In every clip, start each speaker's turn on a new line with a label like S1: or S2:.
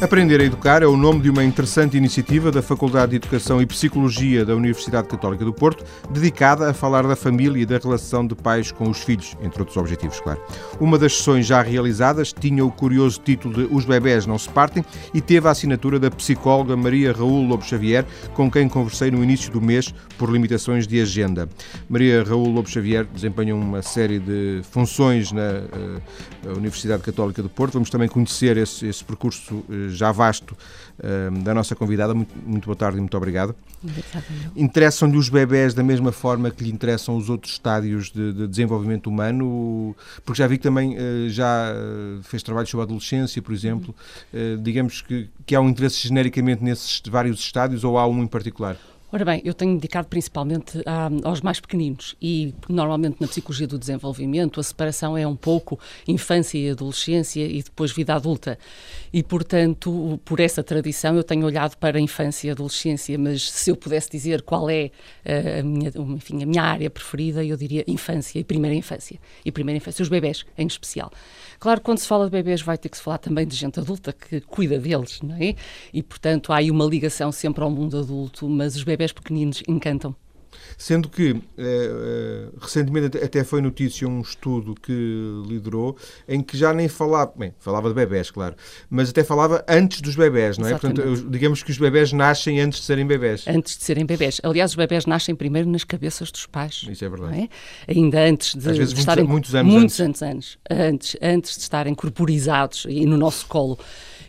S1: Aprender a Educar é o nome de uma interessante iniciativa da Faculdade de Educação e Psicologia da Universidade Católica do Porto, dedicada a falar da família e da relação de pais com os filhos, entre outros objetivos, claro. Uma das sessões já realizadas tinha o curioso título de Os Bebés Não Se Partem e teve a assinatura da psicóloga Maria Raul Lobo Xavier, com quem conversei no início do mês por limitações de agenda. Maria Raul Lobo Xavier desempenha uma série de funções na uh, Universidade Católica do Porto. Vamos também conhecer esse, esse percurso uh, já vasto uh, da nossa convidada. Muito, muito boa tarde e muito obrigado. Interessam-lhe os bebés da mesma forma que lhe interessam os outros estádios de, de desenvolvimento humano? Porque já vi que também uh, já fez trabalho sobre a adolescência, por exemplo. Uh, digamos que, que há um interesse genericamente nesses vários estádios ou há um em particular?
S2: Ora bem, eu tenho dedicado principalmente a, aos mais pequeninos e normalmente na psicologia do desenvolvimento a separação é um pouco infância e adolescência e depois vida adulta. E portanto, por essa tradição eu tenho olhado para a infância e adolescência, mas se eu pudesse dizer qual é a minha, enfim, a minha área preferida, eu diria infância e primeira infância. E primeira infância, os bebés em especial. Claro, quando se fala de bebés vai ter que se falar também de gente adulta que cuida deles, não é? E portanto há aí uma ligação sempre ao mundo adulto, mas os bebés bebés pequeninos encantam.
S1: Sendo que, eh, eh, recentemente até foi notícia um estudo que liderou, em que já nem falava, bem, falava de bebés, claro, mas até falava antes dos bebés, não é? Exatamente. Portanto, digamos que os bebés nascem antes de serem bebés.
S2: Antes de serem bebés. Aliás, os bebés nascem primeiro nas cabeças dos pais.
S1: Isso é verdade. É?
S2: Ainda antes de, de estarem...
S1: Muitos, anos
S2: muitos
S1: antes.
S2: anos, antes. Antes de estarem corporizados e no nosso colo.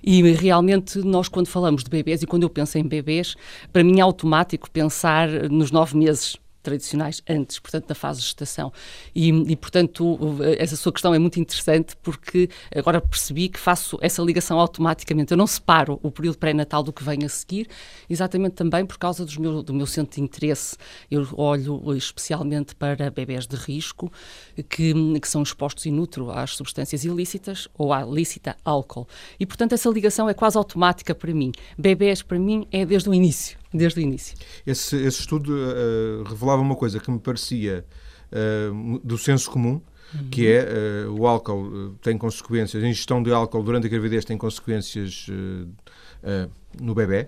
S2: E realmente nós, quando falamos de bebês, e quando eu penso em bebês, para mim é automático pensar nos nove meses tradicionais antes, portanto, da fase de gestação. E, e, portanto, essa sua questão é muito interessante porque agora percebi que faço essa ligação automaticamente. Eu não separo o período pré-natal do que vem a seguir, exatamente também por causa meu, do meu centro de interesse. Eu olho especialmente para bebés de risco que, que são expostos in utero às substâncias ilícitas ou à lícita álcool. E, portanto, essa ligação é quase automática para mim. Bebés, para mim, é desde o início desde o início.
S1: Esse, esse estudo uh, revelava uma coisa que me parecia uh, do senso comum, uhum. que é uh, o álcool tem consequências, a ingestão de álcool durante a gravidez tem consequências no bebê,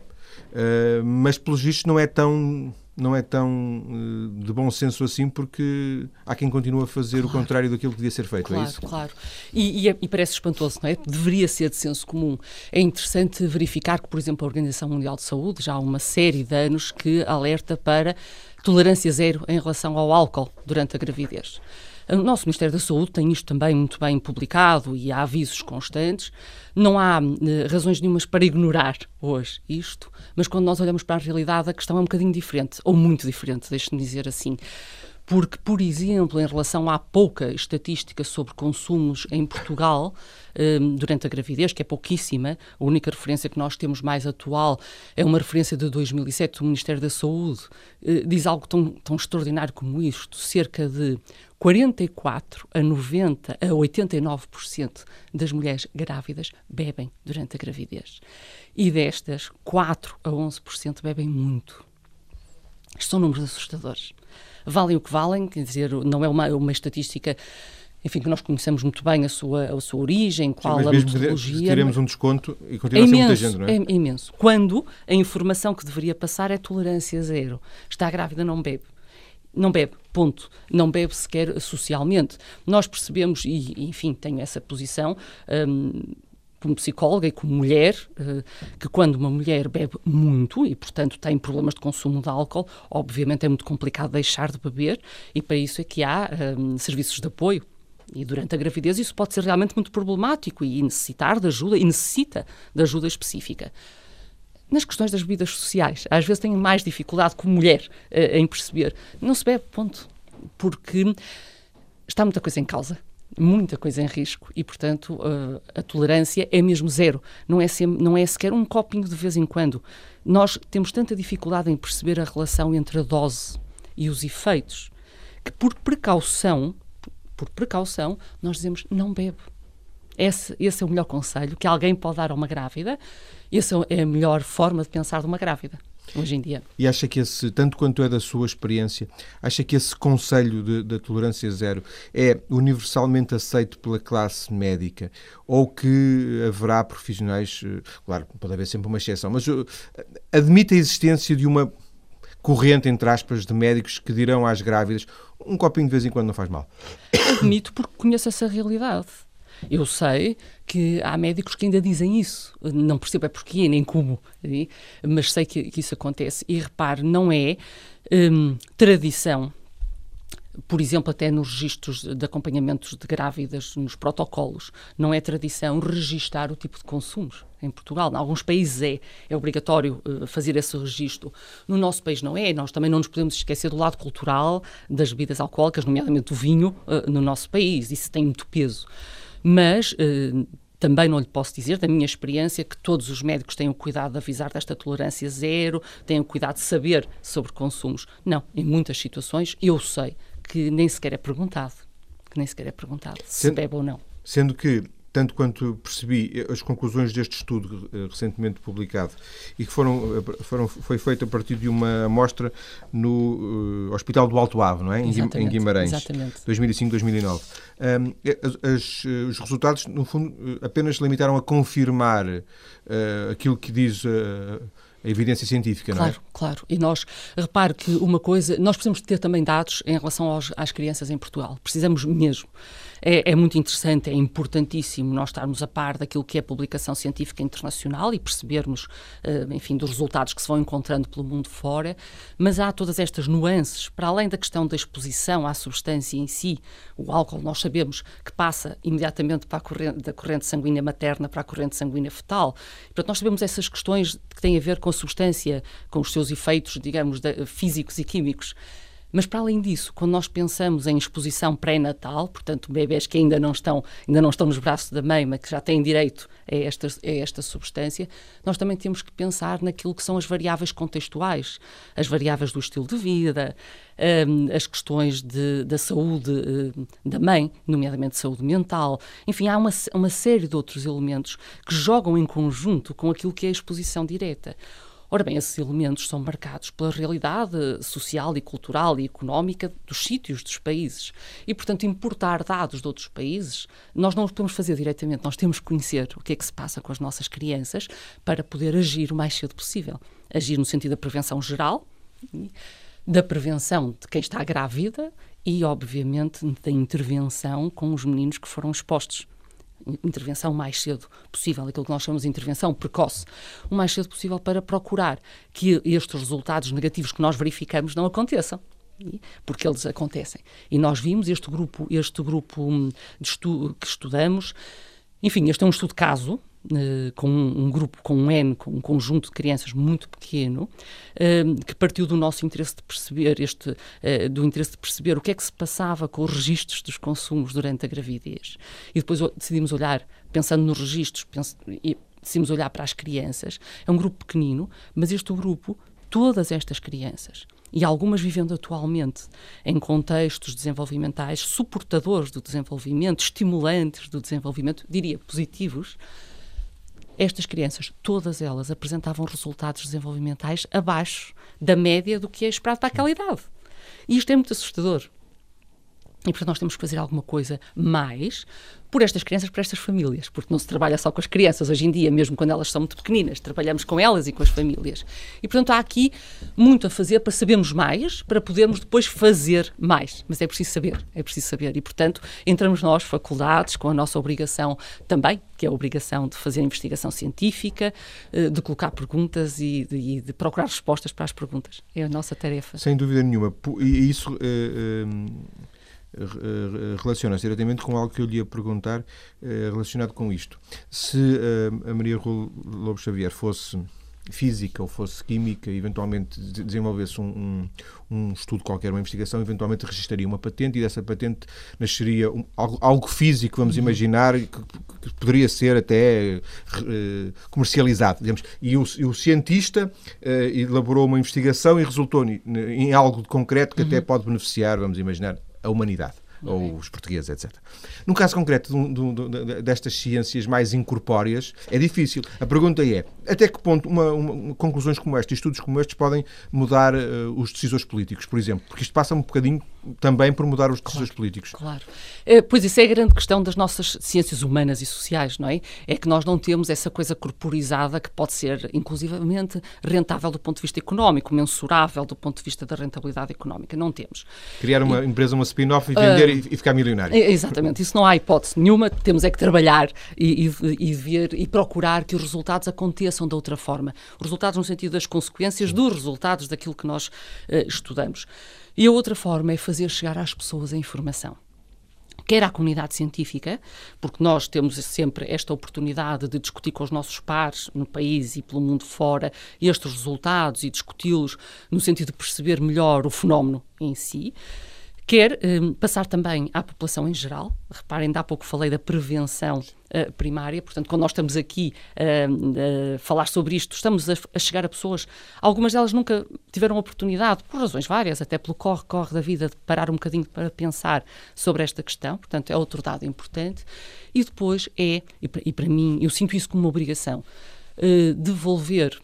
S1: mas pelos vistos não é tão não é tão uh, de bom senso assim, porque há quem continue a fazer claro. o contrário daquilo que devia ser feito.
S2: É claro,
S1: é isso?
S2: claro. E, e, é, e, parece espantoso, não é? Deveria ser de senso comum. É interessante verificar que, por exemplo, a Organização Mundial de Saúde já há uma série de anos que alerta para tolerância zero em relação ao álcool durante a gravidez. O nosso Ministério da Saúde tem isto também muito bem publicado e há avisos constantes. Não há eh, razões nenhumas para ignorar hoje isto, mas quando nós olhamos para a realidade, a questão é um bocadinho diferente, ou muito diferente, deixe-me dizer assim porque, por exemplo, em relação à pouca estatística sobre consumos em Portugal um, durante a gravidez, que é pouquíssima, a única referência que nós temos mais atual é uma referência de 2007 do Ministério da Saúde, uh, diz algo tão, tão extraordinário como isto: cerca de 44 a 90 a 89% das mulheres grávidas bebem durante a gravidez. E destas, 4 a 11% bebem muito. Estes são números assustadores valem o que valem, quer dizer, não é uma, uma estatística enfim, que nós conhecemos muito bem a sua, a sua origem, qual Sim, a metodologia.
S1: Teremos um desconto e continua é a ser muita gente, não é?
S2: É imenso. Quando a informação que deveria passar é tolerância zero. Está grávida, não bebe. Não bebe, ponto. Não bebe sequer socialmente. Nós percebemos, e enfim, tenho essa posição. Hum, como psicóloga e como mulher, eh, que quando uma mulher bebe muito e, portanto, tem problemas de consumo de álcool, obviamente é muito complicado deixar de beber e para isso é que há um, serviços de apoio. E durante a gravidez isso pode ser realmente muito problemático e necessitar de ajuda, e necessita de ajuda específica. Nas questões das bebidas sociais, às vezes tenho mais dificuldade como mulher uh, em perceber. Não se bebe, ponto. Porque está muita coisa em causa muita coisa em risco e, portanto, uh, a tolerância é mesmo zero. Não é, sem, não é sequer um copinho de vez em quando. Nós temos tanta dificuldade em perceber a relação entre a dose e os efeitos que, por precaução, por precaução, nós dizemos não bebe. Esse, esse é o melhor conselho que alguém pode dar a uma grávida. Essa é a melhor forma de pensar de uma grávida. Hoje em dia.
S1: E acha que esse, tanto quanto é da sua experiência, acha que esse conselho da tolerância zero é universalmente aceito pela classe médica ou que haverá profissionais, eh, claro, pode haver sempre uma exceção, mas eh, admite a existência de uma corrente, entre aspas, de médicos que dirão às grávidas um copinho de vez em quando não faz mal?
S2: Admito porque conheço essa realidade. Eu sei que há médicos que ainda dizem isso. Não percebo é porquê, nem como, mas sei que, que isso acontece. E repare, não é hum, tradição por exemplo, até nos registros de acompanhamentos de grávidas, nos protocolos, não é tradição registar o tipo de consumos em Portugal. Em alguns países é, é obrigatório uh, fazer esse registro. No nosso país não é. Nós também não nos podemos esquecer do lado cultural das bebidas alcoólicas, nomeadamente do vinho, uh, no nosso país. Isso tem muito peso. Mas uh, também não lhe posso dizer, da minha experiência, que todos os médicos têm o cuidado de avisar desta tolerância zero, têm o cuidado de saber sobre consumos. Não, em muitas situações eu sei que nem sequer é perguntado, que nem sequer é perguntado se sendo, bebe ou não.
S1: Sendo que tanto quanto percebi, as conclusões deste estudo eh, recentemente publicado e que foram, eh, foram foi feito a partir de uma amostra no uh, Hospital do Alto Ave, não é?
S2: Exatamente,
S1: em Guimarães,
S2: 2005-2009.
S1: Um, os resultados, no fundo, apenas limitaram a confirmar uh, aquilo que diz uh, a evidência científica,
S2: claro,
S1: não é?
S2: Claro, claro. E nós, repare que uma coisa, nós precisamos ter também dados em relação aos, às crianças em Portugal. Precisamos mesmo é, é, muito interessante, é importantíssimo nós estarmos a par daquilo que é publicação científica internacional e percebermos, uh, enfim, dos resultados que se vão encontrando pelo mundo fora, mas há todas estas nuances, para além da questão da exposição à substância em si, o álcool nós sabemos que passa imediatamente para corrente, da corrente sanguínea materna para a corrente sanguínea fetal, portanto nós sabemos essas questões que têm a ver com a substância, com os seus efeitos, digamos, de, físicos e químicos. Mas para além disso, quando nós pensamos em exposição pré-natal, portanto, bebés que ainda não estão, ainda não estão nos braços da mãe, mas que já têm direito a esta, a esta substância, nós também temos que pensar naquilo que são as variáveis contextuais, as variáveis do estilo de vida, um, as questões de, da saúde uh, da mãe, nomeadamente saúde mental. Enfim, há uma, uma série de outros elementos que jogam em conjunto com aquilo que é a exposição direta. Ora bem, esses elementos são marcados pela realidade social e cultural e económica dos sítios, dos países. E, portanto, importar dados de outros países, nós não os podemos fazer diretamente, nós temos que conhecer o que é que se passa com as nossas crianças para poder agir o mais cedo possível. Agir no sentido da prevenção geral, da prevenção de quem está grávida e, obviamente, da intervenção com os meninos que foram expostos intervenção mais cedo possível, aquilo que nós chamamos de intervenção precoce, o mais cedo possível para procurar que estes resultados negativos que nós verificamos não aconteçam porque eles acontecem. E nós vimos este grupo, este grupo hum, estu que estudamos, enfim, este é um estudo caso, Uh, com um, um, grupo, com um N, com um conjunto de crianças muito pequeno, uh, que partiu do nosso interesse de perceber este, uh, do interesse de perceber o que é que se passava com os registros dos consumos durante a gravidez. E depois decidimos olhar, pensando nos registros, penso, e decidimos olhar para as crianças. É um grupo pequenino, mas este grupo, todas estas crianças, e algumas vivendo atualmente em contextos desenvolvimentais suportadores do desenvolvimento, estimulantes do desenvolvimento, diria positivos, estas crianças, todas elas, apresentavam resultados desenvolvimentais abaixo da média do que é esperado para aquela idade. E isto é muito assustador. E, portanto, nós temos que fazer alguma coisa mais por estas crianças, por estas famílias, porque não se trabalha só com as crianças hoje em dia, mesmo quando elas são muito pequeninas, trabalhamos com elas e com as famílias. E, portanto, há aqui muito a fazer para sabermos mais, para podermos depois fazer mais. Mas é preciso saber, é preciso saber. E, portanto, entramos nós, faculdades, com a nossa obrigação também, que é a obrigação de fazer investigação científica, eh, de colocar perguntas e de, de procurar respostas para as perguntas. É a nossa tarefa.
S1: Sem dúvida nenhuma. E isso. Uh, uh relaciona-se diretamente com algo que eu lhe ia perguntar eh, relacionado com isto. Se eh, a Maria Lobo Xavier fosse física ou fosse química, eventualmente desenvolvesse um, um, um, estudo qualquer, uma investigação, eventualmente registraria uma patente e dessa patente nasceria um, algo, algo, físico, vamos uhum. imaginar, que, que, poderia ser até uh, comercializado, digamos. E o, e o cientista uh, elaborou uma investigação e resultou em, em algo de concreto que uhum. até pode beneficiar, vamos imaginar, a humanidade. ou é? os portugueses, etc. No caso concreto destas ciências mais incorpóreas, é difícil. A pergunta é, até que ponto uma, uma, conclusões como esta, estudos como estes, podem mudar uh, os decisores políticos, por exemplo? Porque isto passa um bocadinho também por mudar os decisores
S2: claro,
S1: políticos.
S2: Claro. Uh, pois isso é a grande questão das nossas ciências humanas e sociais, não é? É que nós não temos essa coisa corporizada que pode ser, inclusivamente, rentável do ponto de vista económico, mensurável do ponto de vista da rentabilidade económica. Não temos.
S1: Criar uma e, empresa, uma spin-off e vender uh, e, e, ficar milionário.
S2: Exatamente. Isso não há hipótese nenhuma. Temos é que trabalhar e, e, ver e procurar que os resultados aconteçam de outra forma. Os resultados no sentido das consequências dos resultados daquilo que nós uh, estudamos. E a outra forma é fazer chegar às pessoas a informação. Quer à comunidade científica, porque nós temos sempre esta oportunidade de discutir com os nossos pares no país e pelo mundo fora estes resultados e discuti-los no sentido de perceber melhor o fenómeno em si quer um, passar também à população em geral. Reparem, ainda há pouco falei da prevenção uh, primária, portanto, quando nós estamos aqui uh, a falar sobre isto, estamos a, a, chegar a pessoas, algumas delas nunca tiveram oportunidade, por razões várias, até pelo corre-corre da vida, de parar um bocadinho para pensar sobre esta questão, portanto, é outro dado importante. E depois é, e para, e para mim, eu sinto isso como uma obrigação, uh, devolver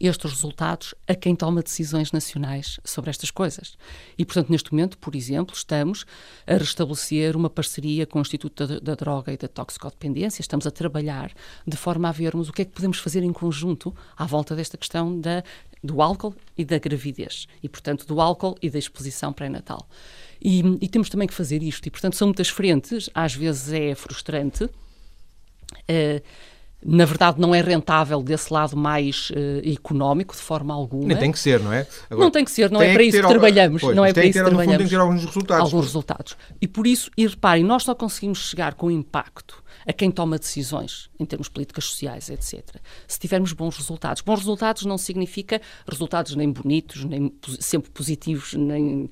S2: estes resultados a quem toma decisões nacionais sobre estas coisas. E, portanto, neste momento, por exemplo, estamos a restabelecer uma parceria com o Instituto da, da Droga e da Toxicodependência, estamos a trabalhar de forma a vermos o que é que podemos fazer em conjunto à volta desta questão da, do álcool e da gravidez, e, portanto, do álcool e da exposição pré-natal. E, e temos também que fazer isto, e, portanto, são muitas frentes, às vezes é frustrante. Uh, na verdade, não é rentável desse lado mais uh, económico, de forma alguma.
S1: Nem tem que ser, não é?
S2: Agora, não tem que ser, não é para isso que trabalhamos. Pois, não é para isso que trabalhamos.
S1: Tem que ter alguns resultados.
S2: Alguns resultados. E por isso, e reparem, nós só conseguimos chegar com impacto a quem toma decisões em termos políticas sociais, etc. Se tivermos bons resultados. Bons resultados não significa resultados nem bonitos, nem sempre positivos, nem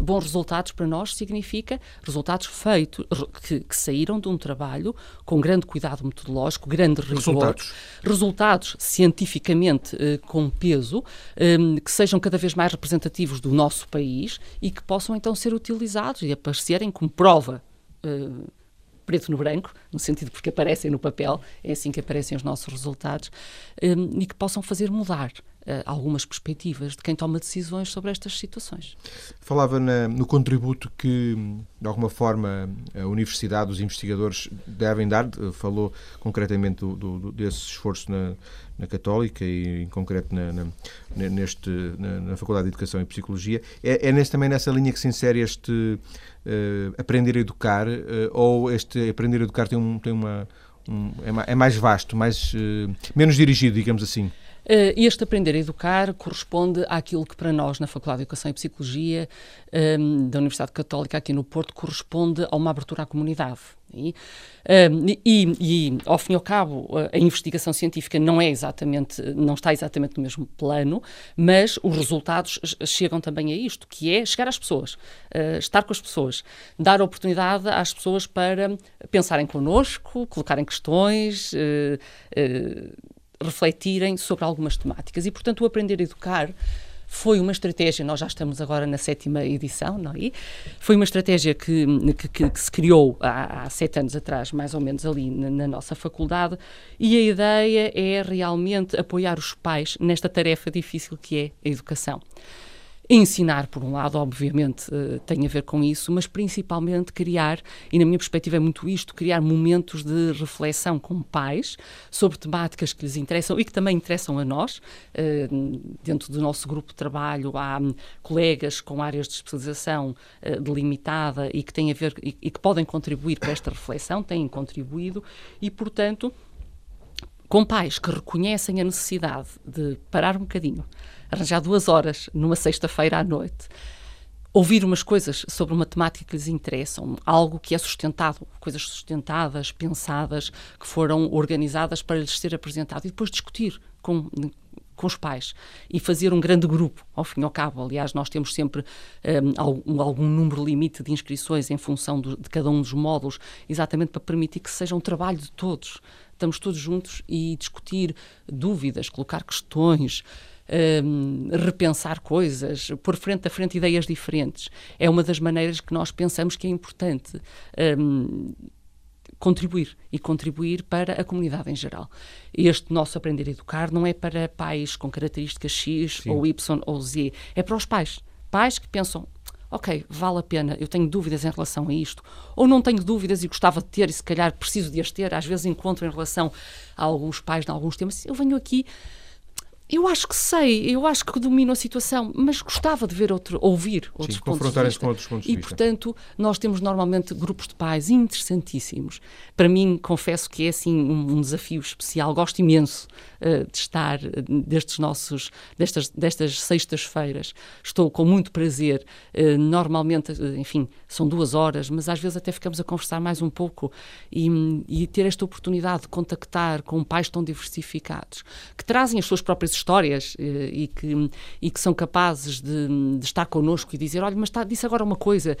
S2: bons resultados para nós significa resultados feitos, que, que, saíram de um trabalho com grande cuidado metodológico, grande rigor. Resultados. Resultados cientificamente eh, com peso, eh, que sejam cada vez mais representativos do nosso país e que possam então ser utilizados e aparecerem como prova. Eh, preto no branco, no sentido porque aparecem no papel, é assim que aparecem os nossos resultados, e que possam fazer mudar algumas perspectivas de quem toma decisões sobre estas situações.
S1: Falava na, no contributo que, de alguma forma, a universidade, os investigadores devem dar, falou concretamente do, do, desse esforço na, na Católica e, em concreto, na, na neste, na, Faculdade de Educação e Psicologia. É, é nesse, também nessa linha que se insere este uh, aprender a educar, uh, ou este aprender a educar tem, um, tem uma. Um, é, mais vasto, mais, uh, menos dirigido, digamos assim.
S2: Uh, este aprender a educar corresponde àquilo que para nós na Faculdade de Educação e Psicologia ehm, da Universidade Católica aqui no Porto corresponde a uma abertura à comunidade. E, um, e, e, ao fim e ao cabo, a investigação científica não é exatamente, não está exatamente no mesmo plano, mas os resultados chegam também a isto, que é chegar às pessoas, uh, estar com as pessoas, dar oportunidade às pessoas para pensarem connosco, colocarem questões, refletirem sobre algumas temáticas. E, portanto, o Aprender a Educar foi uma estratégia, nós já estamos agora na sétima edição, não é? Foi uma estratégia que, que, que se criou há, há, sete anos atrás, mais ou menos ali na, na, nossa faculdade, e a ideia é realmente apoiar os pais nesta tarefa difícil que é a educação. Ensinar, por um lado, obviamente, uh, tem a ver com isso, mas principalmente criar, e na minha perspectiva é muito isto, criar momentos de reflexão com pais sobre temáticas que lhes interessam e que também interessam a nós. Uh, dentro do nosso grupo de trabalho há um, colegas com áreas de especialização uh, delimitada e que têm a ver e que podem contribuir para esta reflexão, têm contribuído e, portanto, com pais que reconhecem a necessidade de parar um bocadinho, arranjar duas horas numa sexta-feira à noite, ouvir umas coisas sobre uma temática que lhes interessam, algo que é sustentado, coisas sustentadas, pensadas, que foram organizadas para lhes ser apresentado e depois discutir com, com os pais e fazer um grande grupo, ao fim e ao cabo. Aliás, nós temos sempre um, algum, número limite de inscrições em função do, de cada um dos módulos, exatamente para permitir que seja um trabalho de todos estamos todos juntos e discutir dúvidas, colocar questões. um, repensar coisas, pôr frente a frente ideias diferentes. É uma das maneiras que nós pensamos que é importante. Um, contribuir e contribuir para a comunidade em geral. Este nosso aprender a educar não é para pais com características X Sim. ou Y ou Z, é para os pais. Pais que pensam, ok, vale a pena, eu tenho dúvidas em relação a isto, ou não tenho dúvidas e gostava de ter e se calhar preciso de as ter, às vezes encontro em relação a alguns pais em alguns temas, eu venho aqui eu acho que sei, eu acho que domino a situação, mas gostava de ver outro, ouvir outros Sim, pontos de vista.
S1: com outros pontos de
S2: e,
S1: vista.
S2: E, portanto, nós temos normalmente grupos de pais interessantíssimos. Para mim, confesso que é assim um, um desafio especial. Gosto imenso uh, de estar uh, destes nossos, destas, destas sextas-feiras. Estou com muito prazer. Uh, normalmente, enfim, são duas horas, mas às vezes até ficamos a conversar mais um pouco e, e ter esta oportunidade de contactar com pais tão diversificados, que trazem as suas próprias histórias eh, e, que, e que são capazes de, de estar connosco e dizer: olha, mas está, disse agora uma coisa.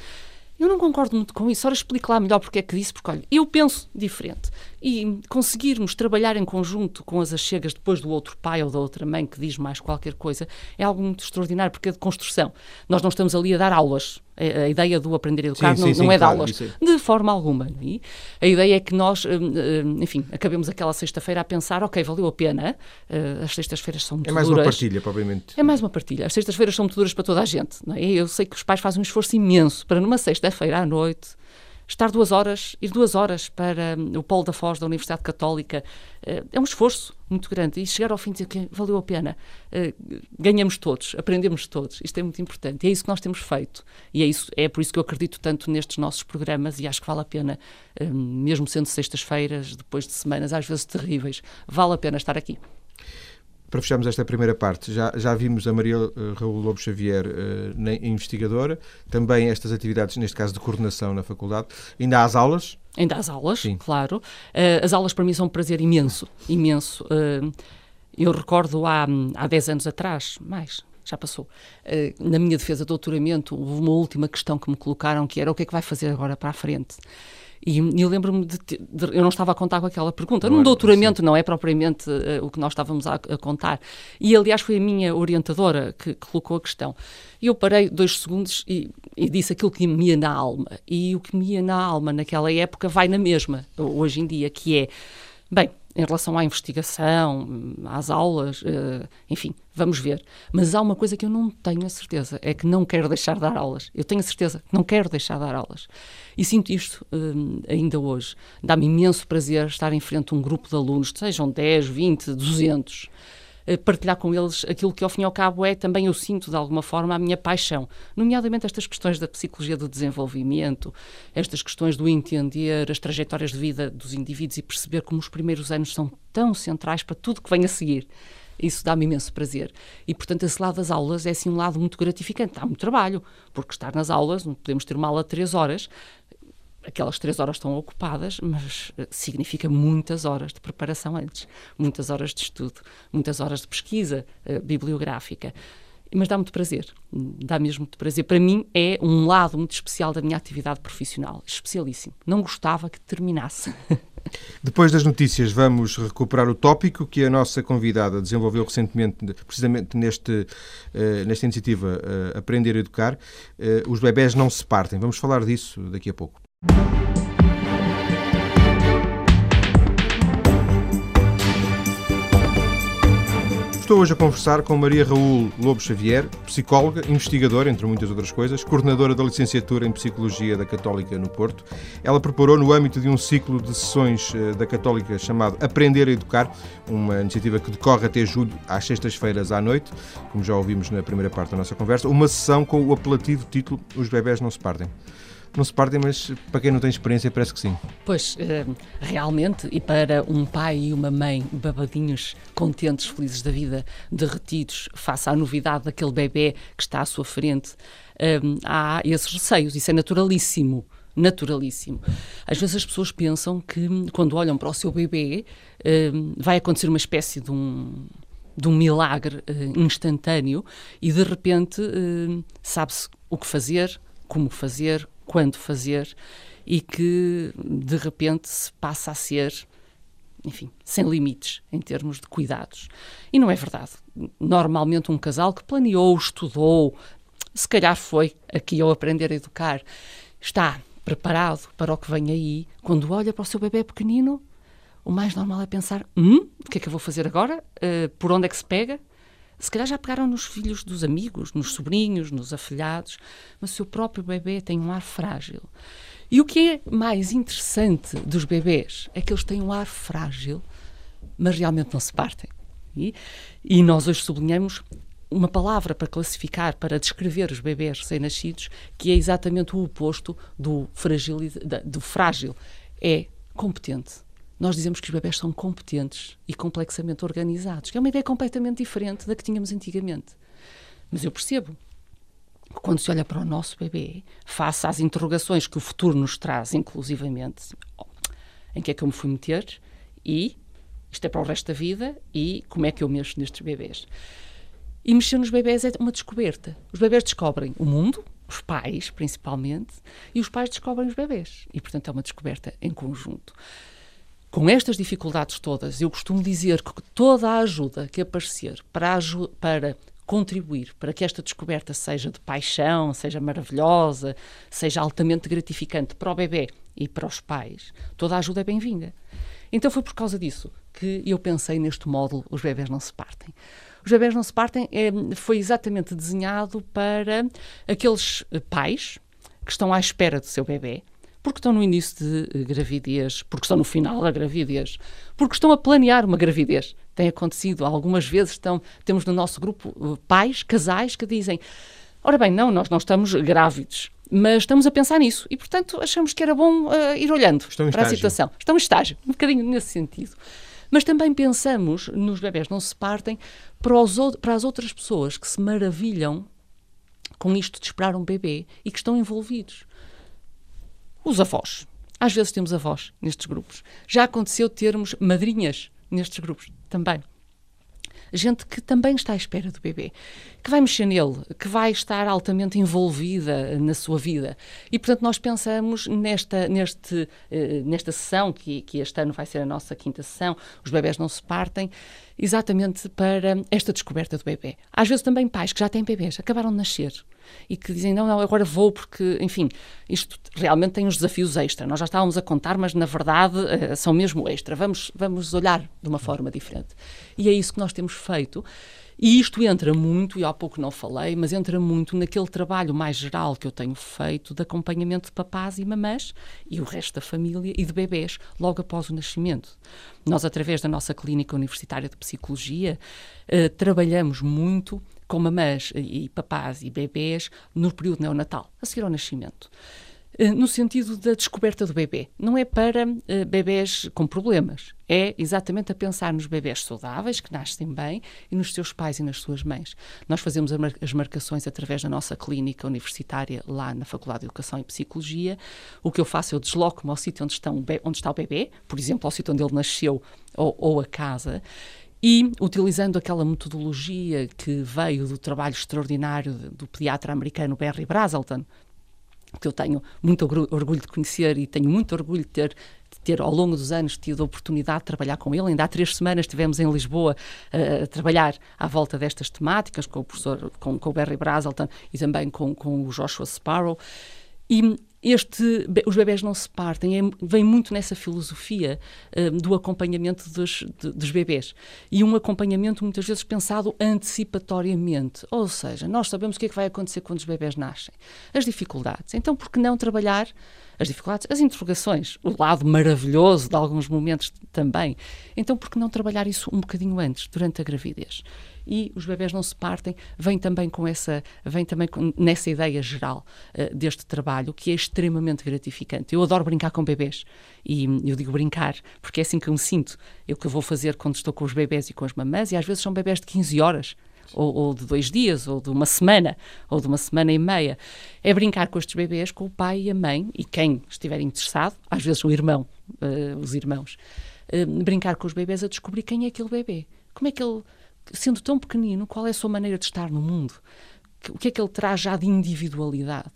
S2: Eu não concordo muito com isso. Ora, explique lá melhor porque é que disse, porque olha, eu penso diferente. E conseguirmos trabalhar em conjunto com as achegas depois do outro pai ou da outra mãe que diz mais qualquer coisa é algo muito extraordinário, porque é de construção. Nós não estamos ali a dar aulas a, a ideia do aprender a educar sim, não, sim, não é de aulas, é. de forma alguma. É? A ideia é que nós, hum, hum, enfim, acabemos aquela sexta-feira a pensar, ok, valeu a pena, uh, as sextas-feiras são muito
S1: duras. É mais
S2: duras.
S1: uma partilha, provavelmente.
S2: É mais uma partilha. As sextas-feiras são muito duras para toda a gente. Não é? Eu sei que os pais fazem um esforço imenso para numa sexta-feira à noite estar duas horas, ir duas horas para hum, o Polo da Foz da Universidade Católica, uh, é um esforço muito grande. E chegar ao fim e dizer que valeu a pena. Uh, ganhamos todos, aprendemos todos. Isto é muito importante. E é isso que nós temos feito. E é, isso, é por isso que eu acredito tanto nestes nossos programas e acho que vale a pena, uh, mesmo sendo sextas-feiras, depois de semanas às vezes terríveis, vale a pena estar aqui.
S1: Para fecharmos esta primeira parte, já, já vimos a Maria uh, Raul Lobo Xavier uh, na investigadora, também estas atividades, neste caso de coordenação na faculdade. Ainda há as aulas?
S2: Ainda há as aulas, Sim. claro. Uh, as aulas para mim são um prazer imenso, imenso. eu recordo há, há 10 anos atrás, mais, já passou. na minha defesa de doutoramento, houve uma última questão que me colocaram, que era o que é que vai fazer agora para a frente? E, e eu lembro-me de, de, Eu não estava a contar com aquela pergunta. Não Num doutoramento, não é propriamente uh, o que nós estávamos a, a, contar. E, aliás, foi a minha orientadora que, que colocou a questão. E eu parei dois segundos e, e, disse aquilo que me ia na alma. E o que me ia na alma naquela época vai na mesma, hoje em dia, que é. Bem, em relação à investigação, às aulas, uh, enfim, vamos ver. Mas há uma coisa que eu não tenho a certeza, é que não quero deixar de dar aulas. Eu tenho a certeza que não quero deixar de dar aulas. E sinto isto uh, ainda hoje. Dá-me imenso prazer estar em frente a um grupo de alunos, sejam 10, 20, 200, eh, partilhar com eles aquilo que, ao fim e ao cabo, é também eu sinto, de alguma forma, a minha paixão. Nomeadamente estas questões da psicologia do desenvolvimento, estas questões do entender as trajetórias de vida dos indivíduos e perceber como os primeiros anos são tão centrais para tudo que vem a seguir. Isso dá-me imenso prazer. E, portanto, esse lado das aulas é, assim, um lado muito gratificante. Há muito trabalho, porque estar nas aulas, não podemos ter uma aula de três horas, aquelas três horas estão ocupadas, mas eh, significa muitas horas de preparação antes, muitas horas de estudo, muitas horas de pesquisa uh, bibliográfica. Mas dá muito prazer, dá mesmo muito prazer. Para mim é um lado muito especial da minha atividade profissional, especialíssimo. Não gostava que terminasse.
S1: Depois das notícias, vamos recuperar o tópico que a nossa convidada desenvolveu recentemente, precisamente neste, uh, nesta iniciativa Aprender a Educar. Os bebés não se partem. Vamos falar disso daqui a pouco. Estou hoje a conversar com Maria Raul Lobo Xavier, psicóloga, investigadora, entre muitas outras coisas, coordenadora da licenciatura em Psicologia da Católica no Porto. Ela preparou, no âmbito de um ciclo de sessões eh, da Católica chamado Aprender a Educar, uma iniciativa que decorre até julho, às sextas-feiras à noite, como já ouvimos na primeira parte da nossa conversa, uma sessão com o apelativo título Os Bebés Não Se Partem não se partem, mas para quem não tem experiência parece que sim.
S2: Pois, eh, realmente, e para um pai e uma mãe babadinhos, contentes, felizes da vida, derretidos face à novidade daquele bebê que está à sua frente, eh, há esses receios, isso é naturalíssimo naturalíssimo. Às vezes as pessoas pensam que quando olham para o seu bebê eh, vai acontecer uma espécie de um de um milagre instantâneo e de repente sabe-se o que fazer, como fazer, quando fazer e que de repente se passa a ser enfim, sem limites em termos de cuidados. E não é verdade. Normalmente um casal que planeou, estudou, se calhar foi aqui eu aprender a educar, está preparado para o que vem aí, quando olha para o seu bebê pequenino, o mais normal é pensar: hum, o que é que eu vou fazer agora? Uh, por onde é que se pega? Se calhar já pegaram nos filhos dos amigos, nos sobrinhos, nos afilhados, mas o seu próprio bebê tem um ar frágil. E o que é mais interessante dos bebês é que eles têm um ar frágil, mas realmente não se partem. E, e nós hoje sublinhamos uma palavra para classificar, para descrever os bebés recém-nascidos, que é exatamente o oposto do, fragil, do frágil. É competente. Nós dizemos que os bebés são competentes e complexamente organizados, que é uma ideia completamente diferente da que tínhamos antigamente. Mas eu percebo que quando se olha para o nosso bebê, face às interrogações que o futuro nos traz, inclusivamente, em que é que eu me fui meter e isto é para o resto da vida e como é que eu mexo nestes bebés. E mexer nos bebés é uma descoberta. Os bebés descobrem o mundo, os pais principalmente, e os pais descobrem os bebés. E, portanto, é uma descoberta em conjunto. Com estas dificuldades todas, eu costumo dizer que toda a ajuda que aparecer para, para contribuir para que esta descoberta seja de paixão, seja maravilhosa, seja altamente gratificante para o bebê e para os pais, toda a ajuda é bem-vinda. Então foi por causa disso que eu pensei neste módulo Os Bebés Não Se Partem. Os bebés não se partem é, foi exatamente desenhado para aqueles pais que estão à espera do seu bebê, porque estão no início de gravidez, porque estão no final da gravidez, porque estão a planear uma gravidez. Tem acontecido algumas vezes, estão, temos no nosso grupo uh, pais, casais que dizem: Ora bem, não, nós não estamos grávidos, mas estamos a pensar nisso e, portanto, achamos que era bom uh, ir olhando para estágio. a situação. Estão em estágio, um bocadinho nesse sentido. Mas também pensamos nos bebés não se partem para, os, para as outras pessoas que se maravilham com isto de esperar um bebê e que estão envolvidos. Os avós. Às vezes temos avós nestes grupos. Já aconteceu termos madrinhas nestes grupos também gente que também está à espera do bebê, que vai mexer nele, que vai estar altamente envolvida na sua vida. E, portanto, nós pensamos nesta, neste, eh, nesta sessão, que, que este ano vai ser a nossa quinta sessão, Os Bebés Não Se Partem, exatamente para esta descoberta do bebê. Às vezes também pais que já têm bebês, acabaram de nascer e que dizem, não, não, agora vou porque, enfim, isto realmente tem uns desafios extra. Nós já estávamos a contar, mas na verdade uh, são mesmo extra. Vamos, vamos olhar de uma forma diferente. E é isso que nós temos feito. E isto entra muito, e há pouco não falei, mas entra muito naquele trabalho mais geral que eu tenho feito de acompanhamento de papás e mamãs e o resto da família e de bebês logo após o nascimento. Nós, através da nossa clínica universitária de psicologia, uh, trabalhamos muito com mamãs e papás e bebês no período neonatal, a seguir ao nascimento. Eh, no sentido da descoberta do bebê. Não é para uh, com problemas, é exatamente a pensar nos bebés saudáveis, que nascem bem, e nos seus pais e nas suas mães. Nós fazemos as marcações através da nossa clínica universitária lá na Faculdade de Educação e Psicologia. O que eu faço, eu desloco-me ao sítio onde, onde está o bebê, por exemplo, ao sítio onde ele nasceu ou, ou a casa, e, utilizando aquela metodologia que veio do trabalho extraordinário do pediatra americano Barry Brazelton, que eu tenho muito orgulho de conhecer e tenho muito orgulho de ter, ter ao longo dos anos tido a oportunidade de trabalhar com ele. Ainda há três semanas estivemos em Lisboa uh, a trabalhar à volta destas temáticas com o professor, com, com o Barry Brazelton e também com, com o Joshua Sparrow. E este, os bebés não se partem, é, vem muito nessa filosofia uh, do acompanhamento dos, de, dos bebés. E um acompanhamento muitas vezes pensado antecipatoriamente. Ou seja, nós sabemos o que é que vai acontecer quando os bebés nascem. As dificuldades. Então, por que não trabalhar as dificuldades, as interrogações, o lado maravilhoso de alguns momentos também. Então, por que não trabalhar isso um bocadinho antes, durante a gravidez? E os bebés não se partem, vem também com essa, vem também com, nessa ideia geral uh, deste trabalho, que é extremamente gratificante. Eu adoro brincar com bebés e eu digo brincar, porque é assim que eu me sinto. É o que eu vou fazer quando estou com os bebés e com as mamãs, e às vezes são bebés de 15 horas. Ou, ou, de dois dias, ou de uma semana, ou de uma semana e meia. É brincar com estes bebês, com o pai e a mãe, e quem estiver interessado, às vezes o irmão, uh, os irmãos, uh, brincar com os bebês a descobrir quem é aquele bebê. Como é que ele sendo tão pequenino, qual é a sua maneira de estar no mundo? O que é que ele traz já de individualidade?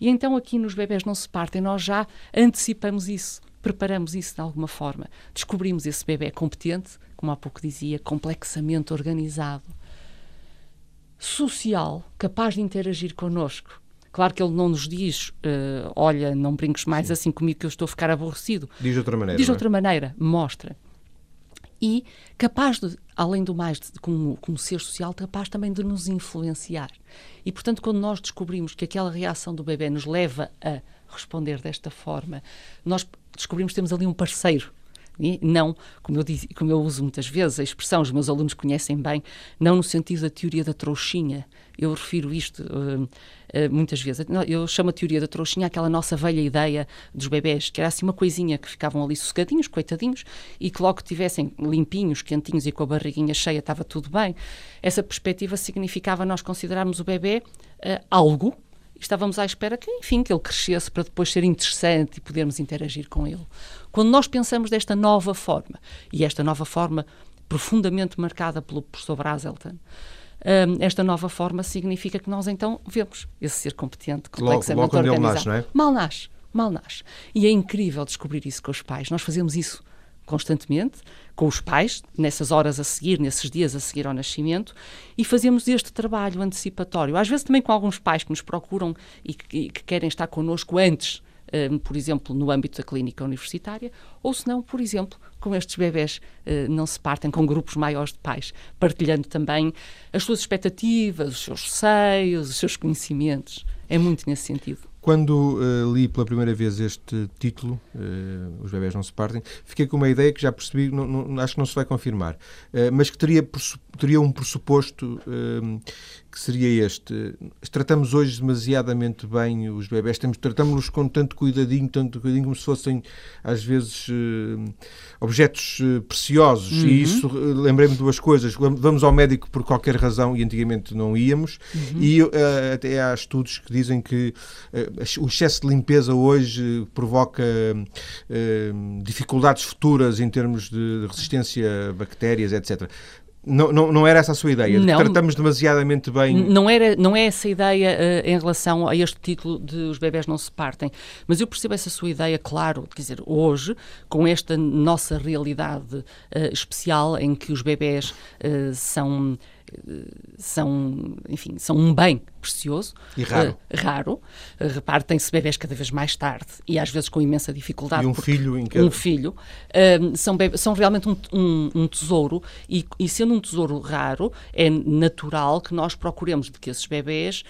S2: E então aqui nos bebés não se partem, nós já antecipamos isso. preparamos isso de alguma forma. Descobrimos esse bebê competente, como há pouco dizia, complexamente organizado, social, capaz de interagir connosco. Claro que ele não nos diz, uh, olha, não brinques mais Sim. assim comigo que eu estou a ficar aborrecido.
S1: Diz de outra maneira.
S2: Diz
S1: de
S2: outra é? maneira, mostra. E capaz de, além do mais, de, como, como ser social, capaz também de nos influenciar. E, portanto, quando nós descobrimos que aquela reação do bebê nos leva a responder desta forma, nós descobrimos que temos ali um parceiro não, como eu, como eu uso muitas vezes, a expressão, os meus alunos conhecem bem, não no sentido da teoria da trouxinha. Eu refiro isto uh, uh, muitas vezes. Eu chamo a teoria da trouxinha aquela nossa velha ideia dos bebés, que era assim uma coisinha que ficavam ali sossegadinhos, coitadinhos, e que logo que tivessem limpinhos, quentinhos e com a barriguinha cheia estava tudo bem. Essa perspectiva significava nós considerarmos o bebê uh, algo estávamos à espera que, enfim, que ele crescesse para depois ser interessante e podermos interagir com ele. Quando nós pensamos desta nova forma, e esta nova forma profundamente marcada pelo professor Brazelton, um, esta nova forma significa que nós então vemos esse ser competente, complexamente logo, logo organizado. Nasce, não é? Mal nasce, mal nasce. E é incrível descobrir isso com os pais. Nós fazemos isso constantemente com os pais, nessas horas a seguir, nesses dias a seguir ao nascimento, e fazemos este trabalho antecipatório. Às vezes também com alguns pais que nos procuram e que, e que querem estar connosco antes, um, por exemplo, no âmbito da clínica universitária, ou se não, por exemplo, com estes bebés uh, não se partem com grupos maiores de pais, partilhando também as suas expectativas, os seus receios, os seus conhecimentos. É muito nesse sentido.
S1: Quando uh, li pela primeira vez este título, uh, Os Bebés Não Se Partem, fiquei com uma ideia que já percebi, não, não, acho que não se vai confirmar, uh, mas que teria, teria um pressuposto que seria este. Tratamos hoje demasiadamente bem os bebés, tratamos-los com tanto cuidadinho, tanto cuidadinho, como se fossem, às vezes, objetos preciosos. Uhum. E isso, lembrei-me de duas coisas. Vamos ao médico por qualquer razão, e antigamente não íamos, uhum. e até há estudos que dizem que o excesso de limpeza hoje provoca dificuldades futuras em termos de resistência a bactérias, etc. Não, não, não, era essa a sua ideia? Não, tratamos demasiadamente bem.
S2: Não, era, não é essa a ideia uh, em relação a este título de Os Bebés Não Se Partem. Mas eu percebo essa sua ideia, claro, quer dizer, hoje, com esta nossa realidade uh, especial em que os bebés uh, são são, enfim, são um bem precioso.
S1: E raro. Uh,
S2: raro. Uh, repare, tem-se bebés cada vez mais tarde e às vezes com imensa dificuldade.
S1: E um filho em cada...
S2: Um filho. Uh, são, bebés, são realmente um, um, um tesouro e, e, sendo um tesouro raro, é natural que nós procuremos de que esses bebés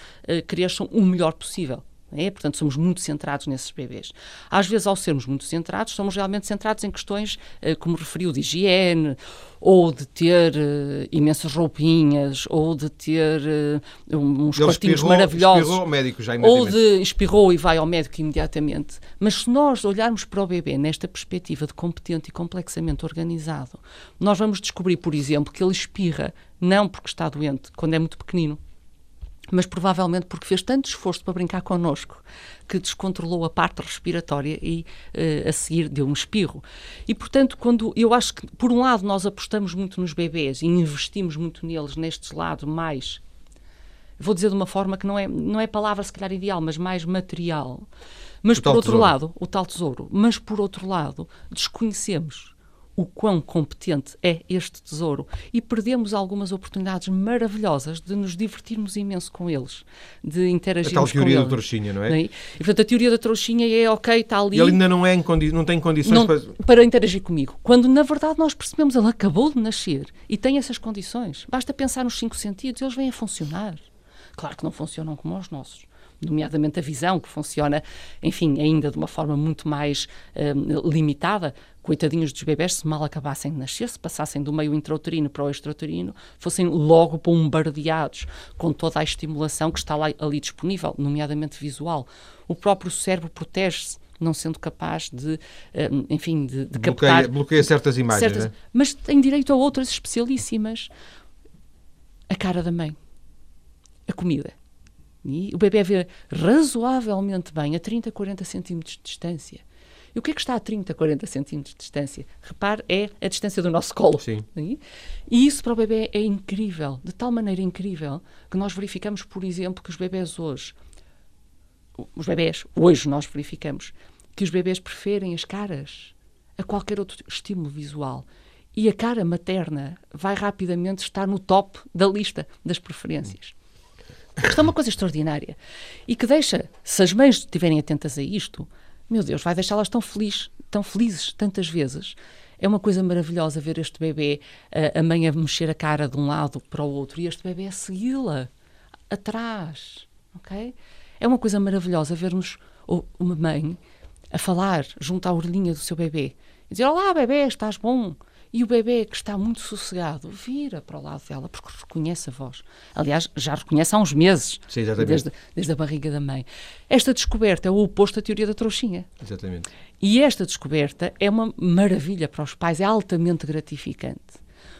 S2: cresçam o melhor possível. É? Portanto, somos muito centrados nesses bebês. Às vezes, ao sermos muito centrados, somos realmente centrados em questões, eh, como referiu, de higiene, ou de ter uh, imensas roupinhas, ou de ter uh, uns Ele quartinhos espirrou, maravilhosos.
S1: Espirrou ao médico já
S2: Ou de espirrou e vai ao médico imediatamente. Mas se nós olharmos para o bebê nesta perspectiva de competente e complexamente organizado, nós vamos descobrir, por exemplo, que ele espirra não porque está doente, quando é muito pequenino, mas provavelmente porque fez tanto esforço para brincar connosco que descontrolou a parte respiratória e uh, a seguir deu um espirro. E portanto, quando eu acho que por um lado nós apostamos muito nos bebês e investimos muito neles neste lado mais vou dizer de uma forma que não é não é palavra se calhar ideal, mas mais material. Mas o por outro tesouro. lado, o tal tesouro, mas por outro lado, desconhecemos o quão competente é este tesouro e perdemos algumas oportunidades maravilhosas de nos divertirmos imenso com eles, de interagirmos com eles.
S1: A tal teoria da trouxinha, não é? não é? E,
S2: portanto, a teoria da trouxinha é, ok, está ali...
S1: E ele ainda não, é não tem condições
S2: não,
S1: para...
S2: para interagir comigo. Quando, na verdade, nós percebemos, ele acabou de nascer e tem essas condições. Basta pensar nos cinco sentidos, eles vêm a funcionar. Claro que não funcionam como os nossos nomeadamente a visão, que funciona, enfim, ainda de uma forma muito mais um, limitada. Coitadinhos dos bebés, se mal acabassem de nascer, se passassem do meio intrauterino para o extrauterino, fossem logo bombardeados com toda a estimulação que está lá, ali disponível, nomeadamente visual. O próprio cérebro protege-se não sendo capaz de, hum, enfim, de, de
S1: bloqueia,
S2: captar...
S1: Bloqueia certas imagens, certas, né?
S2: Mas tem direito a outras especialíssimas. A cara da mãe. A comida e o bebê vê razoavelmente bem a 30, 40 centímetros de distância. E o que é que está a 30, 40 centímetros de distância? Repare, é a distância do nosso colo.
S1: Sim.
S2: E isso para o bebê é incrível, de tal maneira incrível, que nós verificamos, por exemplo, que os bebés hoje, os bebés, hoje nós verificamos, que os bebês preferem as caras a qualquer outro estímulo visual. E a cara materna vai rapidamente estar no top da lista das preferências. Isto é uma coisa extraordinária. E que deixa, se as mães estiverem atentas a isto, meu Deus, vai deixá-las tão, feliz, tão felizes tantas vezes. É uma coisa maravilhosa ver este bebê, a, a mãe a mexer a cara de um lado para o outro e este bebê a segui-la atrás. ok? É uma coisa maravilhosa vermos uma mãe a falar junto à orelhinha do seu bebê e dizer: Olá, bebê, estás bom? E o bebê que está muito sossegado vira para o lado dela porque reconhece a voz. Aliás, já reconhece há uns meses,
S1: Sim,
S2: desde, desde a barriga da mãe. Esta descoberta é o oposto da teoria da trouxinha.
S1: Exatamente.
S2: E esta descoberta é uma maravilha para os pais, é altamente gratificante.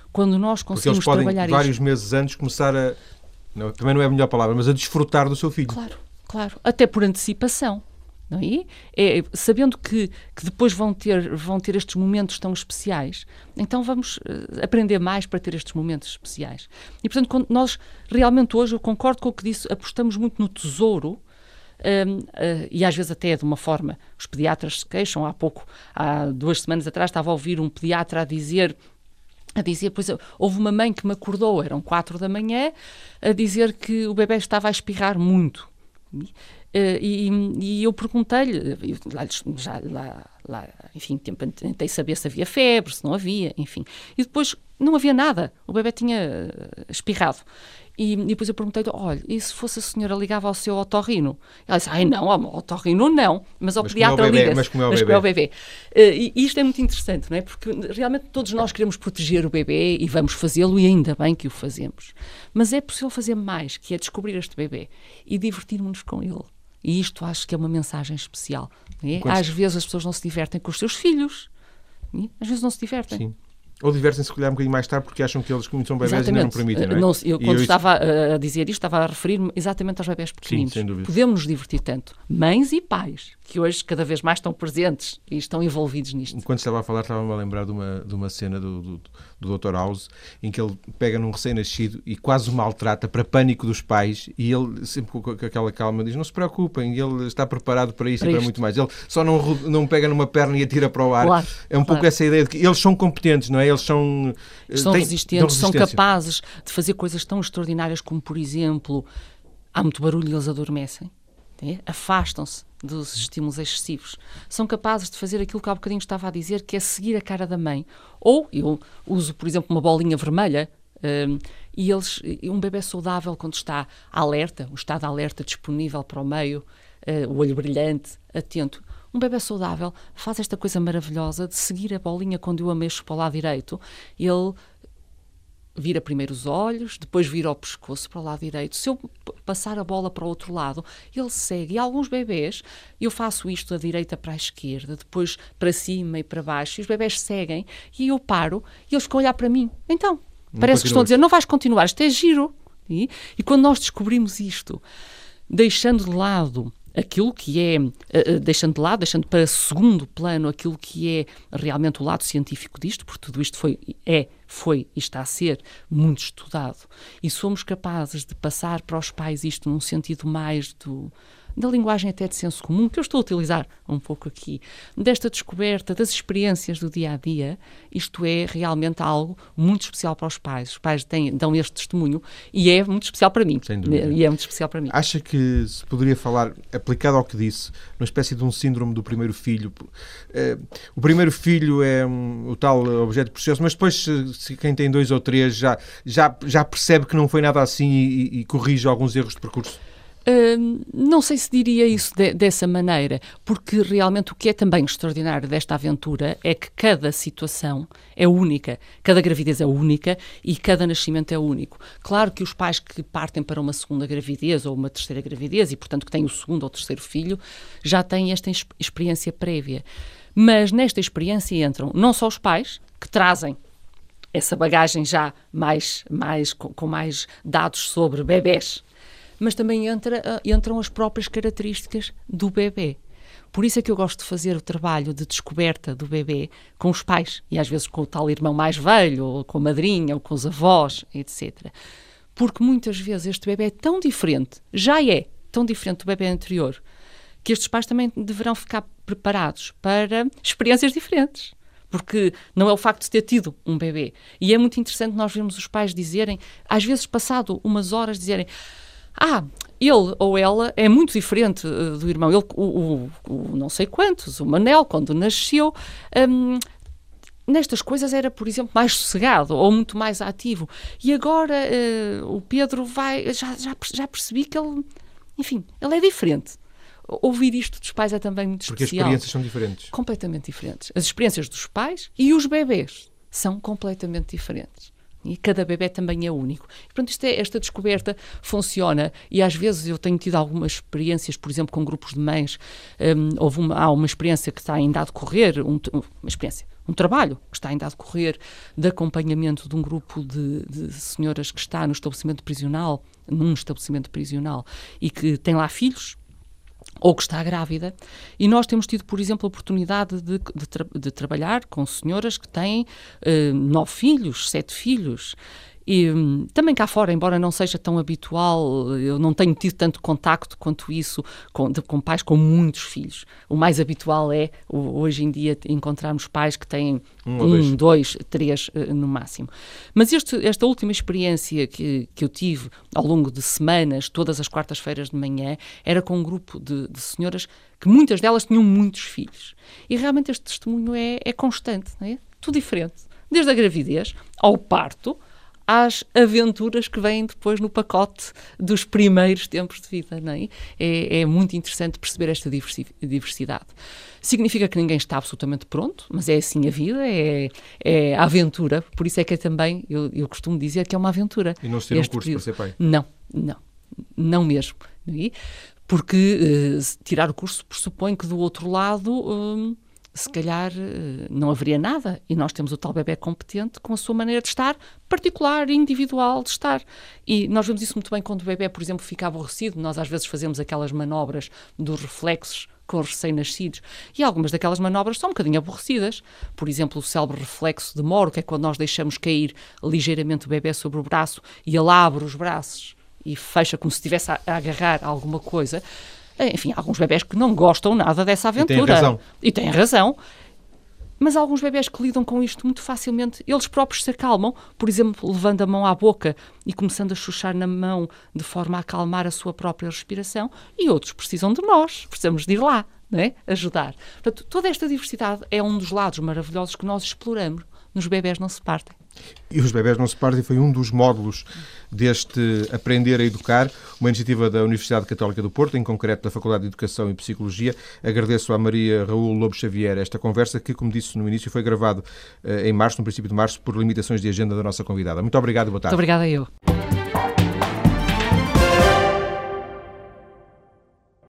S2: Quando nós conseguimos
S1: Porque eles podem,
S2: trabalhar
S1: vários
S2: isto,
S1: meses antes, começar a. Não, também não é a melhor palavra, mas a desfrutar do seu filho.
S2: Claro, claro. Até por antecipação. É? é? sabendo que, que depois vão ter, vão ter estes momentos tão especiais, então vamos uh, aprender mais para ter estes momentos especiais. E, portanto, nós realmente hoje, eu concordo com o que disse, apostamos muito no tesouro, um, uh, eh, e às vezes até de uma forma, os pediatras se queixam. Há pouco, há duas semanas atrás, estava a ouvir um pediatra a dizer a dizer, pois houve uma mãe que me acordou, eram quatro da manhã, a dizer que o bebê estava a espirrar muito. Uh, e, e, eu perguntei-lhe, já lá, lá, enfim, tentei saber se havia febre, se não havia, enfim. E depois não havia nada, o bebê tinha eh, espirrado. E, e depois eu perguntei-lhe, olha, e se fosse a senhora ligava ao seu otorrino? Ela disse, ai não, ao otorrino não, mas ao
S1: mas
S2: pediatra
S1: é
S2: liga
S1: Mas como é o
S2: mas
S1: bebê.
S2: Como é o bebê. Uh, e isto é muito interessante, não é? Porque realmente todos nós queremos proteger o bebê e vamos fazê-lo e ainda bem que o fazemos. Mas é possível fazer mais, que é descobrir este bebê e divertirmos-nos com ele. E isto acho que é uma mensagem especial. É? Às vezes as pessoas não se divertem com os seus filhos. É? Às vezes não se divertem.
S1: Sim. Ou divertem-se, se calhar, um bocadinho mais tarde porque acham que eles, como são bebés, ainda não permitem, não é?
S2: Não, eu, quando eu estava isso... a dizer isto, estava a referir-me exatamente aos bebés pequeninos.
S1: Sim, sem dúvida.
S2: Podemos nos divertir tanto, mães e pais, que hoje cada vez mais estão presentes e estão envolvidos nisto.
S1: Quando estava a falar, estava-me a lembrar de uma, de uma cena do, do, do Dr. House, em que ele pega num recém-nascido e quase o maltrata para pânico dos pais, e ele, sempre com aquela calma, diz: Não se preocupem, ele está preparado para isso para e para isto. muito mais. Ele só não, não pega numa perna e atira para o ar.
S2: Claro,
S1: é um
S2: claro.
S1: pouco essa ideia de que eles são competentes, não é? Eles são
S2: são têm, resistentes, são capazes de fazer coisas tão extraordinárias como, por exemplo, há muito barulho e eles adormecem. É? Afastam-se dos estímulos excessivos. São capazes de fazer aquilo que há bocadinho estava a dizer, que é seguir a cara da mãe. Ou eu uso, por exemplo, uma bolinha vermelha um, e eles, um bebê saudável, quando está alerta, o estado alerta disponível para o meio, uh, o olho brilhante, atento, um bebê saudável faz esta coisa maravilhosa de seguir a bolinha quando eu a mexo para o lado direito. Ele vira primeiro os olhos, depois vira o pescoço para o lado direito. Se eu passar a bola para o outro lado, ele segue. E alguns bebês, eu faço isto da direita para a esquerda, depois para cima e para baixo, e os bebês seguem, e eu paro, e eles ficam a olhar para mim. Então, não parece que estão a dizer, não vais continuar, isto é giro. E, e quando nós descobrimos isto, deixando de lado aquilo que é, uh, deixando de lado, deixando para segundo plano aquilo que é realmente o lado científico disto, porque tudo isto foi, é, foi e está a ser muito estudado, e somos capazes de passar para os pais isto num sentido mais do da linguagem até de senso comum, que eu estou a utilizar um pouco aqui, desta descoberta das experiências do dia a dia, isto é realmente algo muito especial para os pais. Os pais têm, dão este testemunho e é muito especial para mim.
S1: Sem dúvida.
S2: E é muito especial para mim.
S1: Acha que se poderia falar, aplicado ao que disse, uma espécie de um síndrome do primeiro filho? Uh, o primeiro filho é um, o tal objeto precioso, mas depois, se, se, quem tem dois ou três já, já, já percebe que não foi nada assim e, e corrige alguns erros de percurso?
S2: Uh, não sei se diria isso de, dessa maneira, porque realmente o que é também extraordinário desta aventura é que cada situação é única, cada gravidez é única e cada nascimento é único. Claro que os pais que partem para uma segunda gravidez ou uma terceira gravidez e, portanto, que têm o segundo ou terceiro filho, já têm esta experiência prévia. Mas nesta experiência entram não só os pais, que trazem essa bagagem já mais, mais com, com mais dados sobre bebés mas também entra, ah, entram as próprias características do bebê. Por isso é que eu gosto de fazer o trabalho de descoberta do bebê com os pais e às vezes com o tal irmão mais velho, ou com a madrinha, ou com os avós, etc. Porque muitas vezes este bebê é tão diferente, já é tão diferente do bebê anterior, que estes pais também deverão ficar preparados para experiências diferentes porque não é o facto de ter tido um bebê. E é muito interessante nós vermos os pais dizerem, às vezes passado umas horas, dizerem: Ah, ele ou ela é muito diferente uh, do irmão. Ele, o, o, o, não sei quantos, o Manel, quando nasceu. Um, nestas coisas era, por exemplo, mais sossegado ou muito mais ativo. E agora uh, o Pedro vai. Já, já, já percebi que ele. Enfim, ele é diferente ouvir isto dos pais é também muito
S1: Porque
S2: especial.
S1: Porque as experiências são diferentes.
S2: Completamente diferentes. As experiências dos pais e os bebês são completamente diferentes. E cada bebê também é único. Portanto, isto é, esta descoberta funciona e às vezes eu tenho tido algumas experiências, por exemplo, com grupos de mães. Um, houve uma, há uma experiência que está ainda a decorrer, um, uma experiência, um trabalho que está ainda a decorrer de acompanhamento de um grupo de, de senhoras que está no estabelecimento prisional, num estabelecimento prisional, e que tem lá filhos, ou que está grávida. E nós temos tido, por exemplo, a oportunidade de, de, tra de trabalhar com senhoras que têm uh, nove filhos, sete filhos. E hum, também cá fora, embora não seja tão habitual, eu não tenho tido tanto contacto quanto isso com, de, com pais com muitos filhos. O mais habitual é, hoje em dia, encontrarmos pais que têm um, um dois. três uh, no máximo. Mas este, esta última experiência que, que eu tive ao longo de semanas, todas as quartas-feiras de manhã, era com um grupo de, de senhoras que muitas delas tinham muitos filhos. E realmente este testemunho é, é constante, não é? Tudo diferente. Desde a gravidez ao parto, às aventuras que vêm depois no pacote dos primeiros tempos de vida. Não é? É, é muito interessante perceber esta diversidade. Significa que ninguém está absolutamente pronto, mas é assim a vida, é, é a aventura. Por isso é que é também, eu, eu costumo dizer que é uma aventura.
S1: E não se tira um curso período. para ser pai?
S2: Não, não. Não mesmo. Não é? Porque uh, tirar o curso pressupõe que do outro lado. Uh, se calhar eh, não haveria nada. E nós temos o tal bebê competente com a sua maneira de estar, particular, individual de estar. E nós vemos isso muito bem quando o bebê, por exemplo, fica aborrecido. Nós às vezes fazemos aquelas manobras dos reflexos com os recém-nascidos. E algumas daquelas manobras são um bocadinho aborrecidas. Por exemplo, o célebre reflexo de Moro, que é quando nós deixamos cair ligeiramente o bebê sobre o braço e ele abre os braços e fecha como se estivesse a agarrar alguma coisa. Enfim, alguns bebés que não gostam nada dessa aventura. E têm
S1: razão.
S2: E têm razão. Mas há alguns bebés que lidam com isto muito facilmente, eles próprios se acalmam, por exemplo, levando a mão à boca e começando a chuchar na mão de forma a acalmar a sua própria respiração, e outros precisam de nós, precisamos de ir lá, não é? ajudar. Portanto, toda esta diversidade é um dos lados maravilhosos que nós exploramos. Nos bebés não se partem.
S1: E os bebés não se partem foi um dos módulos deste Aprender a Educar, uma iniciativa da Universidade Católica do Porto, em concreto da Faculdade de Educação e Psicologia. Agradeço à Maria Raul Lobo Xavier esta conversa, que, como disse no início, foi gravado eh, em março, no princípio de março, por limitações de agenda da nossa convidada. Muito obrigado e boa tarde.
S2: Muito obrigada eu.